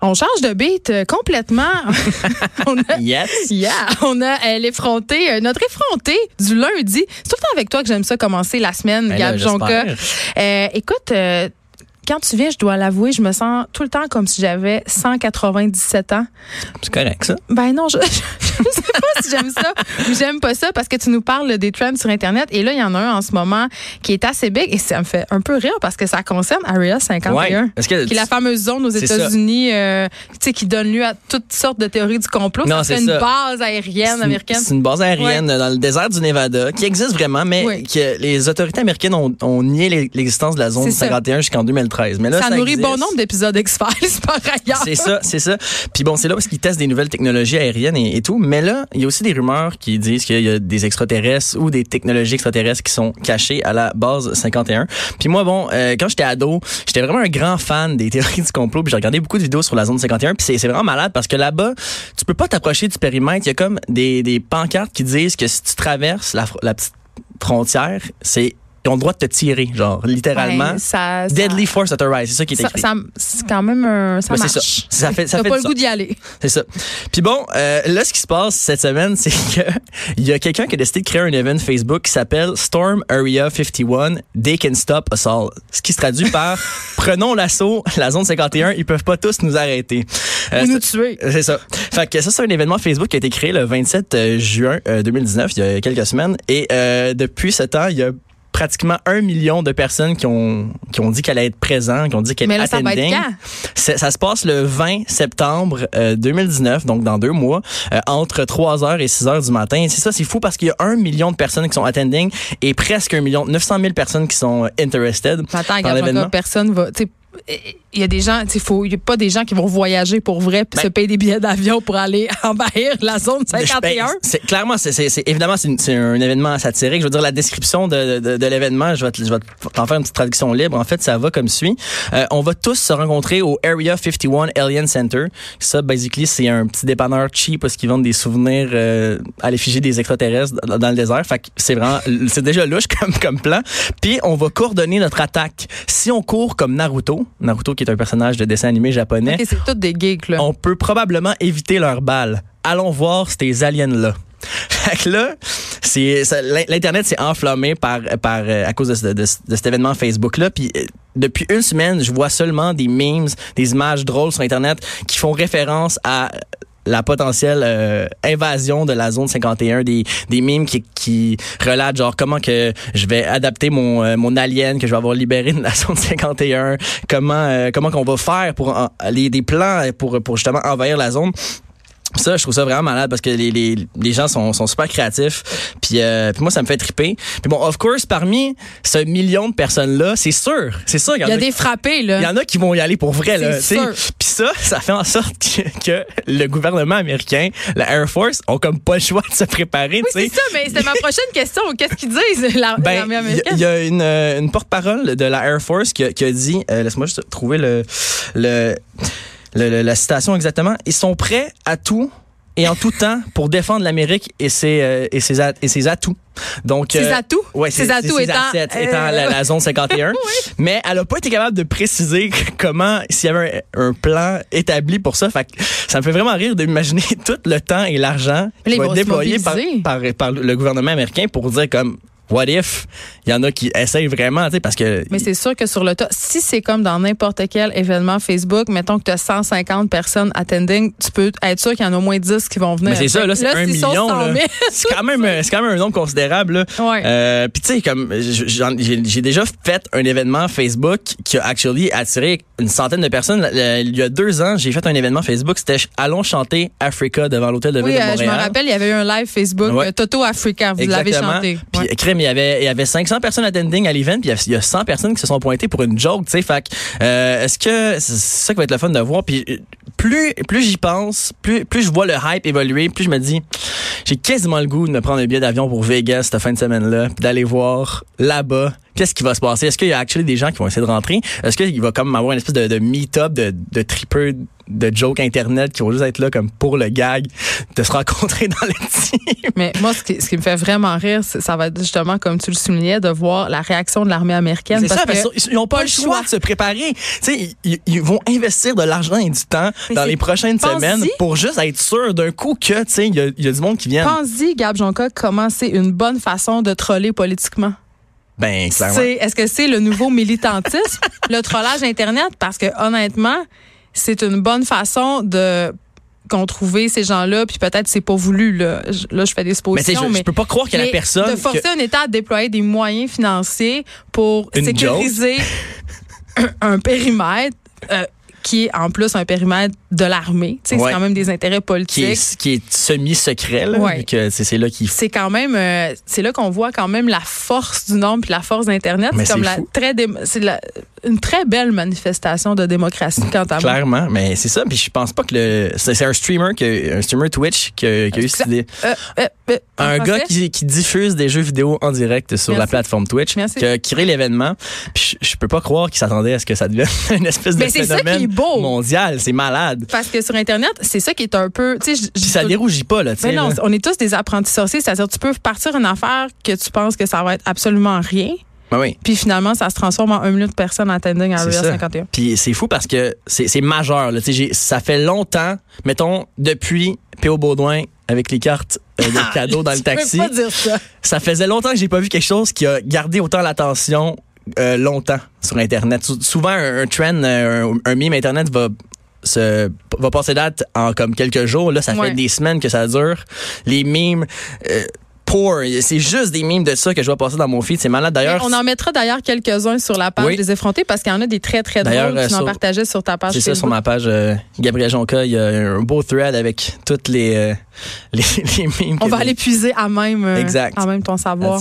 On change de beat euh, complètement. on a, yes. Yeah, on a elle effronté, euh, notre effronté du lundi. C'est tout le temps avec toi que j'aime ça commencer la semaine, ben Gab Jonca. Euh, écoute, euh, quand tu viens, je dois l'avouer, je me sens tout le temps comme si j'avais 197 ans. C'est correct, ça? Ben non, je, je, sais pas si j'aime ça ou j'aime pas ça parce que tu nous parles des trends sur Internet. Et là, il y en a un en ce moment qui est assez big et ça me fait un peu rire parce que ça concerne Area 51, ouais, qui est la fameuse zone aux États-Unis euh, qui donne lieu à toutes sortes de théories du complot. Non, c'est une base aérienne américaine. C'est une base aérienne ouais. dans le désert du Nevada qui existe vraiment, mais oui. que les autorités américaines ont, ont nié l'existence de la zone 51 jusqu'en 2013. Mais là, ça, ça nourrit existe. bon nombre d'épisodes X-Files par ailleurs. C'est ça, c'est ça. Puis bon, c'est là parce qu'ils testent des nouvelles technologies aériennes et, et, tout. Mais là, il y a aussi des rumeurs qui disent qu'il y a des extraterrestres ou des technologies extraterrestres qui sont cachées à la base 51. Puis moi, bon, euh, quand j'étais ado, j'étais vraiment un grand fan des théories du complot. Puis j'ai regardé beaucoup de vidéos sur la zone 51. Puis c'est vraiment malade parce que là-bas, tu peux pas t'approcher du périmètre. Il y a comme des, des pancartes qui disent que si tu traverses la, la petite frontière, c'est ils ont le droit de te tirer, genre, littéralement. Ouais, ça, Deadly ça, force at rise, c'est ça qui est écrit. Ça, c'est quand même un, ça ouais, marche. Ça. ça fait, ça fait pas le goût d'y aller. C'est ça. Puis bon, euh, là, ce qui se passe cette semaine, c'est que il y a quelqu'un qui a décidé de créer un event Facebook qui s'appelle Storm Area 51, They Can Stop Us All. Ce qui se traduit par Prenons l'assaut, la zone 51, ils peuvent pas tous nous arrêter. Euh, Ou nous tuer. C'est ça. Fait que ça, c'est un événement Facebook qui a été créé le 27 juin 2019, il y a quelques semaines. Et euh, depuis ce temps, il y a pratiquement un million de personnes qui ont qui ont dit qu'elle allait être présente, qui ont dit qu'elle est attending. Ça, va être quand? ça se passe le 20 septembre euh, 2019, donc dans deux mois, euh, entre 3h et 6h du matin. C'est ça, c'est fou parce qu'il y a un million de personnes qui sont attending et presque un million, 900 000 personnes qui sont interested Attends, par l'événement. Personne va, il y a des gens, faut, il y a pas des gens qui vont voyager pour vrai puis Ben- se payer des billets d'avion pour aller envahir la zone 51. Ben, c'est clairement, c'est, évidemment, c'est, un événement satirique. Je veux dire, la description de, de, de l'événement, je vais, te- je vais t'en faire une petite traduction libre. En fait, ça va comme suit. Euh, on va tous se rencontrer au Area 51 Alien Center. Ça, basically, c'est un petit dépanneur cheap parce qu'ils vendent des souvenirs euh, à l'effigie des extraterrestres dans, dans le désert. Fait que c'est vraiment, c'est déjà louche comme, comme plan. Puis, on va coordonner notre attaque. Si on court comme Naruto, Naruto qui est un personnage de dessin animé japonais, c'est toutes des geeks là. on peut probablement éviter leurs balles. Allons voir ces aliens-là. Fait que là, c'est ça, l'internet s'est enflammé par par euh, à cause de, de cet événement Facebook là. Puis euh, depuis une semaine, je vois seulement des memes, des images drôles sur internet qui font référence à la potentielle euh, invasion de la zone 51 des des memes qui qui relatent genre comment que je vais adapter mon euh, mon alien que je vais avoir libéré de la zone 51 comment euh, comment qu'on va faire pour en- les des plans pour pour justement envahir la zone ça, je trouve ça vraiment malade parce que les, les, les gens sont, sont super créatifs. Puis, euh, puis moi, ça me fait triper. Puis bon, of course, parmi ce million de personnes-là, c'est sûr, c'est sûr Il y a des frappés là. il y en a qui vont y aller pour vrai, là. C'est. Puis ça, ça fait en sorte que, que le gouvernement américain, la Air Force, ont comme pas le choix de se préparer, Oui, c'est ça, mais c'était ma prochaine question. Qu'est-ce qu'ils disent, la- Ben, l'armée il y a- américaine? il y, a une, euh, une porte-parole de la Air Force qui a, qui a dit, euh, laisse-moi juste trouver le, le, le- le- la citation exactement. Ils sont prêts à tout et en tout temps pour défendre l'Amérique et ses, euh, et ses, at- et ses atouts. Donc, Ses euh, atouts? Ouais, Ses ses, atouts étant, assets euh, étant la, la zone 51. Mais elle a pas été capable de préciser comment, s'il y avait un, un plan établi pour ça. Fait que ça me fait vraiment rire d'imaginer tout le temps et l'argent qui va être déployé par, mobiliser. par, par le gouvernement américain pour dire comme, what if? Il y en a qui essayent vraiment, tu sais, parce que. Mais c'est sûr que sur le tas, si c'est comme dans n'importe quel événement Facebook, mettons que tu as 150 personnes attending, tu peux être sûr qu'il y en a au moins 10 qui vont venir. Mais c'est ça, là, c'est un million. 100 là. 000, C'est quand même, c'est quand même un nombre considérable. Là. Ouais. Euh, Puis tu sais, comme j'ai déjà fait un événement Facebook qui a actually attiré une centaine de personnes. Le- Il y a deux ans, j'ai fait un événement Facebook. C'était Allons chanter Africa devant l'hôtel de ville Oui, de euh, je Montréal. me rappelle, il y avait eu un live Facebook, Ouais. euh, Toto Africa, vous l'avez chanté. Puis Ouais. Il y avait il y avait 500 personnes attending à l'event, puis il y a- il y a 100 personnes qui se sont pointées pour une joke, tu sais. Euh, est-ce que c'est ça qui va être le fun de voir puis plus, plus j'y pense, plus, plus je vois le hype évoluer, plus je me dis, j'ai quasiment le goût de me prendre un billet d'avion pour Vegas cette fin de semaine-là, puis d'aller voir là-bas qu'est-ce qui va se passer? Est-ce qu'il y a actually des gens qui vont essayer de rentrer? Est-ce qu'il va comme avoir une espèce de, meet-up de, de de jokes internet qui vont juste être là comme pour le gag de se rencontrer dans le team. Mais moi, ce qui, ce qui me fait vraiment rire, ça va être justement, comme tu le soulignais, de voir la réaction de l'armée américaine. C'est ça, parce ils n'ont pas, le choix, de se préparer. Ils, ils, ils, vont investir de l'argent et du temps dans les prochaines semaines pour juste être sûr d'un coup que il y, a, y a du monde qui vient. Pense-y, Gab Jonka, comment c'est une bonne façon de troller politiquement. Ben, Est-ce que c'est le nouveau militantisme, le trollage Internet? Parce que honnêtement, c'est une bonne façon de qu'on trouvait ces gens-là, puis peut-être c'est pas voulu. Là, je, là, je fais des suppositions. Mais, je, peux pas croire qu'il y a la personne. De forcer un État à déployer des moyens financiers pour sécuriser un, périmètre. Euh, qui est en plus un périmètre de l'armée. C'est quand même des intérêts politiques. Qui est, semi-secret, là. C'est là qu'il C'est quand même, euh, c'est là qu'on voit quand même la force du nombre puis la force d'Internet. C'est comme la très, c'est une très belle manifestation de démocratie quant à Clairement, mais c'est ça. Puis je pense pas que le, c'est un streamer que, un streamer Twitch qui a, eu cette idée. Euh, euh, un gars qui, qui, diffuse des jeux vidéo en direct sur la plateforme Twitch, qui a créé l'événement. Puis je, peux pas croire qu'il s'attendait à ce que ça devienne une espèce de phénomène mondial. C'est malade. Parce que sur Internet, c'est ça qui est un peu. Puis ça dérougit pas, là. Mais non, on est tous des apprentis sorciers. C'est-à-dire, tu peux partir une affaire que tu penses que ça va être absolument rien. Ben oui. Puis finalement, ça se transforme en un million de personnes attending à Area 51. Puis c'est fou parce que c'est majeur. Là. Ça fait longtemps, mettons, depuis P.O. Baudouin avec les cartes euh, de cadeaux dans le taxi. Pas dire ça. ça faisait longtemps que j'ai pas vu quelque chose qui a gardé autant l'attention euh, longtemps sur Internet. souvent, un, trend, euh, un, un meme Internet va se, va passer date en comme quelques jours. Là, ça fait des semaines que ça dure. Les memes. Euh, c'est juste des mimes de ça que je vois passer dans mon feed. C'est malade d'ailleurs. On en mettra d'ailleurs quelques-uns sur la page des effrontés parce qu'il y en a des très très drôles. Tu en partageais sur ta page. C'est ça, sur ma page euh, Gabriel Jonca, il y a un beau thread avec toutes les, euh, les, mimes. On va aller puiser à même, exact. à même ton savoir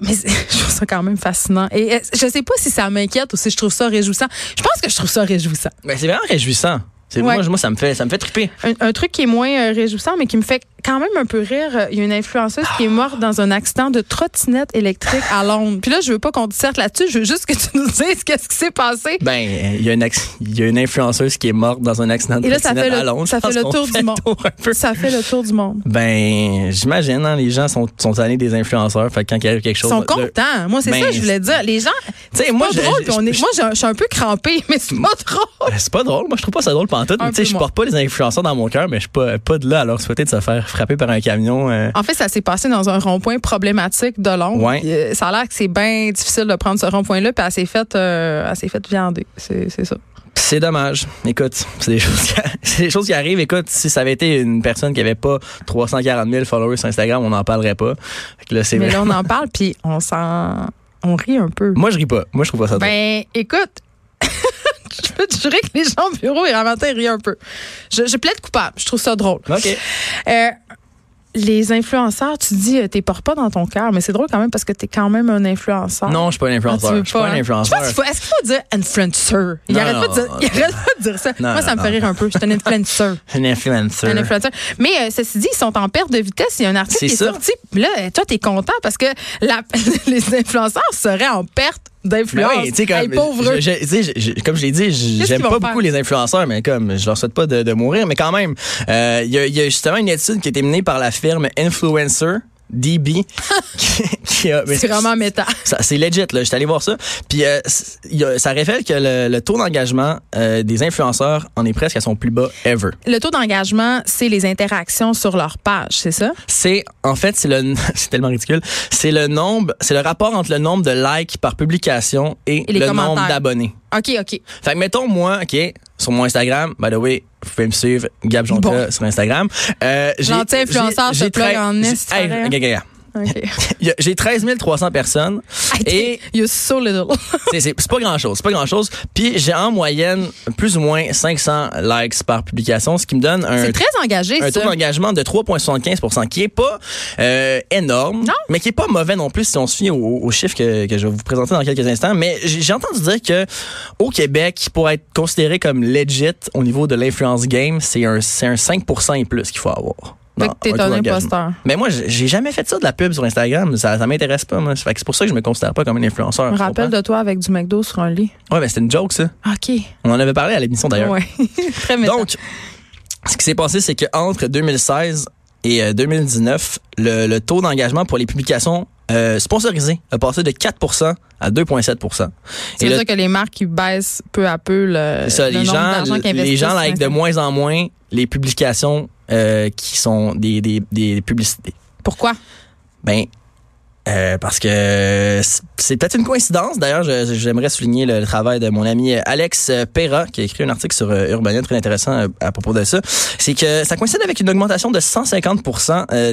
mais je trouve ça quand même fascinant. Et euh, je sais pas si ça m'inquiète ou si je trouve ça réjouissant. Je pense que je trouve ça réjouissant. Mais c'est vraiment réjouissant. Moi, moi, ça me fait, ça me fait triper. Un, truc qui est moins euh, réjouissant, mais qui me fait quand même un peu rire. Euh, il y a une influenceuse qui est morte dans un accident de trottinette électrique à Londres. Puis là, je veux pas qu'on disserte là-dessus. Je veux juste que tu nous dises qu'est-ce qui s'est passé. Ben, il y a une, il y a une influenceuse qui est morte dans un accident de Et là, trottinette à Londres. Ça fait le tour du monde. Ça fait le tour du monde. Ben, j'imagine, hein, les gens sont, sont allés des influenceurs. Fait que quand il arrive quelque chose. Ils sont contents. Moi, c'est ça que ben, je voulais dire. Les gens. Tu sais, moi, drôle, moi, je suis un peu crampé, mais c'est pas drôle. C'est pas drôle. Moi, je trouve pas ça drôle pendant tout. Tu sais, je porte pas les influenceurs dans mon cœur, mais je suis pas, pas de là à leur souhaiter de se faire frapper par un camion euh. En fait, ça s'est passé dans un rond-point problématique de Londres. Euh, ça a l'air que c'est bien difficile de prendre ce rond-point-là, puis elle s'est faite, euh, fait viander. C'est ça. C'est dommage. Écoute, c'est des, choses qui, des choses qui arrivent. Écoute, si ça avait été une personne qui avait pas 340 000 followers sur Instagram, on n'en parlerait pas. Là, Mais là, on en parle, puis on s'en... On rit un peu. Moi, je ris pas. Moi, je trouve pas ça drôle. Ben, écoute, je peux te jurer que les gens au bureau, ils matin, rient un peu. Je, je plaide coupable. Je trouve ça drôle. OK. Euh, les influenceurs, tu dis, euh, t'es portes pas dans ton cœur, mais c'est drôle quand même parce que t'es quand même un influenceur. Non, je suis pas un influenceur. je suis pas, un hein? influenceur. Est-ce qu'il faut, dire influencer? Il arrête, pas de dire, il arrête pas de dire ça. Moi, ça me fait rire un peu. Je suis un influencer. un influencer. Un influenceur. Mais euh, ceci dit, ils sont en perte de vitesse. Il y a un article qui est sorti. Là, toi, t'es content parce que la, les influenceurs seraient en perte d'influence. Ben oui, comme, je, je, comme je l'ai dit, j'aime pas beaucoup les influenceurs, mais comme je leur souhaite pas de, de mourir, mais quand même, euh, il y, a, y, a justement une étude qui a été menée par la firme Influencer DB c'est vraiment méta. C'est legit là, j'étais allé voir ça. Puis euh, ça révèle que le, taux d'engagement euh, des influenceurs en est presque à son plus bas ever. Le taux d'engagement, c'est les interactions sur leur page, c'est ça? C'est en fait c'est le c'est tellement ridicule, c'est le nombre, c'est le rapport entre le nombre de likes par publication et, le nombre d'abonnés. OK, OK. Fait que mettons moi, OK, sur mon Instagram, by the way, vous pouvez me suivre, Gab Jonca sur Instagram. Euh, Gentil influenceur, je plug en Instagram. Hey, J'ai 13 300 personnes. et you're so little. c'est pas grand-chose. C'est pas grand-chose. Puis j'ai en moyenne plus ou moins 500 likes par publication, ce qui me donne un... Très engagé, Un taux d'engagement de 3,75 qui est pas euh, énorme, mais qui est pas mauvais non plus si on se fie aux, chiffres que, que, je vais vous présenter dans quelques instants. Mais j'ai entendu dire que au Québec, pour être considéré comme legit au niveau de l'influence game, c'est un, un 5% et plus qu'il faut avoir. Fait que t'es un, imposteur. Mais moi, j'ai jamais fait ça de la pub sur Instagram. Ça, ça m'intéresse pas, moi. c'est pour ça que je me considère pas comme un influenceur. Me rappelle de toi avec du McDo sur un lit. Ouais, mais c'était une joke, ça. OK. On en avait parlé à l'émission d'ailleurs. Ouais. Très Donc, ce qui s'est passé, c'est qu'entre 2016 et 2019, euh, le, taux d'engagement pour les publications euh, sponsorisées a passé de 4% à 2,7% C'est ça que les marques qui baissent peu à peu le, ça, les gens, Les gens like de moins en moins les publications euh, qui sont des, des, des publicités. Pourquoi? Ben, euh, parce que c'est peut-être une coïncidence. D'ailleurs, j'aimerais souligner le travail de mon ami Alex Perra, qui a écrit un article sur euh, Urbania très intéressant euh, à, propos de ça. C'est que ça coïncide avec une augmentation de 150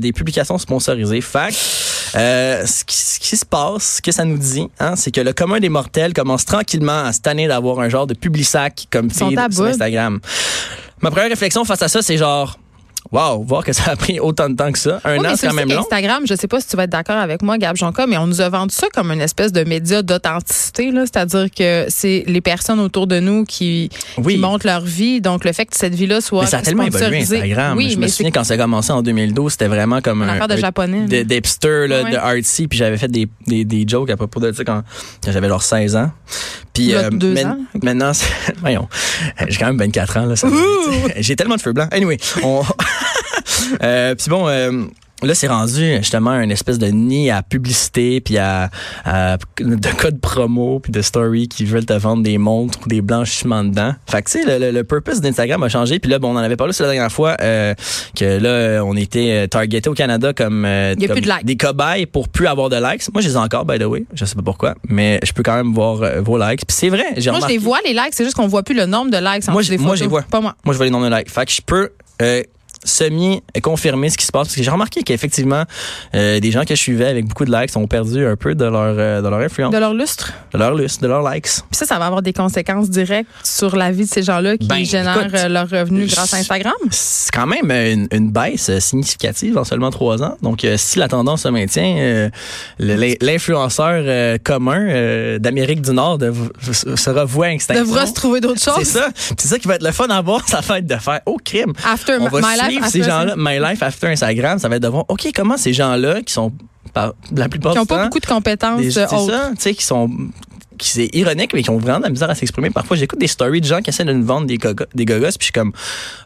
des publications sponsorisées. Fact, ce, qui, ce, qui, se passe, ce que ça nous dit, hein, c'est que le commun des mortels commence tranquillement à se tanner d'avoir un genre de public-sac comme feed sur Instagram. Ma première réflexion face à ça, c'est genre Wow, voir que ça a pris autant de temps que ça. Un an, c'est quand même long. Instagram, je sais pas si tu vas être d'accord avec moi, Gab Jonca, mais on nous a vendu ça comme une espèce de média d'authenticité. C'est-à-dire que c'est les personnes autour de nous qui, montrent leur vie. Donc, le fait que cette vie-là soit mais ça a tellement évolué Instagram. Oui, je me souviens quand ça a commencé en 2012, c'était vraiment comme un, affaire de japonais. De, d'hipster, de artsy. Puis j'avais fait des, des, des, jokes à propos de ça quand, j'avais genre 16 ans. Puis euh, maintenant, voyons, j'ai quand même 24 ans. Là, j'ai tellement de feu blanc. Anyway, on... euh, puis bon, euh, Là, c'est rendu justement un espèce de nid à publicité, puis à, de codes promo, puis de story qui veulent te vendre des montres ou des blanchiments dedans. Fait que tu sais, le, le, purpose d'Instagram a changé. Puis là, bon, on en avait parlé la dernière fois euh, que là, on était euh, targeté au Canada comme, euh, des cobayes pour plus avoir de likes. Moi, je les ai encore, by the way. Je sais pas pourquoi, mais je peux quand même voir vos likes. Puis c'est vrai. Moi, je les vois les likes. C'est juste qu'on voit plus le nombre de likes. Moi, je, moi, je les vois. Pas moi. Moi, je vois les nombres de likes. Fait que je peux semi-confirmer ce qui se passe. Parce que j'ai remarqué qu'effectivement, euh, des gens que je suivais avec beaucoup de likes ont perdu un peu de leur, euh, de leur influence. De leur lustre? De leur lustre, de leurs likes. Puis ça, ça va avoir des conséquences directes sur la vie de ces gens-là qui ben, génèrent euh, leurs revenus grâce à Instagram? C'est quand même une, une, baisse significative en seulement trois ans. Donc, si la tendance se maintient, l'influenceur commun d'Amérique du Nord sera voué à extinction. Devra se trouver d'autres choses. C'est ça. C'est ça qui va être le fun à voir, ça va être de faire au crime. After my life ces gens-là, My Life After Instagram, ça va être de voir, OK, comment ces gens-là qui sont la plupart qui n'ont pas beaucoup de compétences C'est ça, tu sais, qui sont qui c'est ironique, mais qui ont vraiment de la misère à s'exprimer. Parfois, j'écoute des stories de gens qui essaient de nous vendre des, des gogos, puis je suis comme,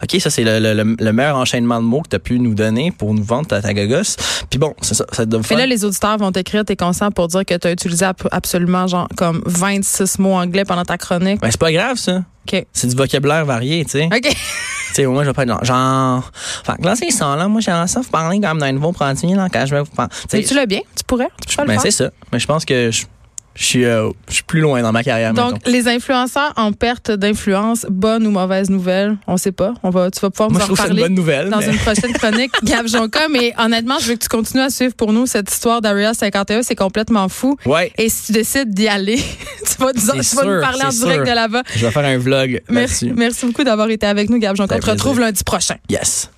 OK, ça, c'est le, le, meilleur enchaînement de mots que tu as pu nous donner pour nous vendre ta, ta gogos. Puis bon, c'est ça, ça Mais là, les auditeurs vont t'écrire, t'es conscient pour dire que tu as utilisé absolument, genre, comme 26 mots anglais pendant ta chronique. Ben, c'est pas grave, ça. OK. C'est du vocabulaire varié, tu sais. OK. Tu sais, moi, je vais pas être genre. Fait que là, c'est ça, là. Moi, j'aimerais ça vous parler comme d'un nouveau produit, là, quand je vais vous parler. tu l'as bien? Tu pourrais? Tu peux ben, c'est ça. Mais je pense que je, je suis, euh, je suis plus loin dans ma carrière. Donc, les influenceurs en perte d'influence, bonne ou mauvaise nouvelle, on sait pas. On va, tu vas pouvoir Moi, nous en parler une bonne nouvelle, dans une prochaine chronique, Gab Jonca. Mais honnêtement, je veux que tu continues à suivre pour nous cette histoire d'Area 51. C'est complètement fou. Ouais. Et si tu décides d'y aller, tu vas, nous, tu vas nous parler en direct de là-bas. Je vais faire un vlog Merci, merci beaucoup d'avoir été avec nous, Gab Jonca. On te retrouve lundi prochain. Yes.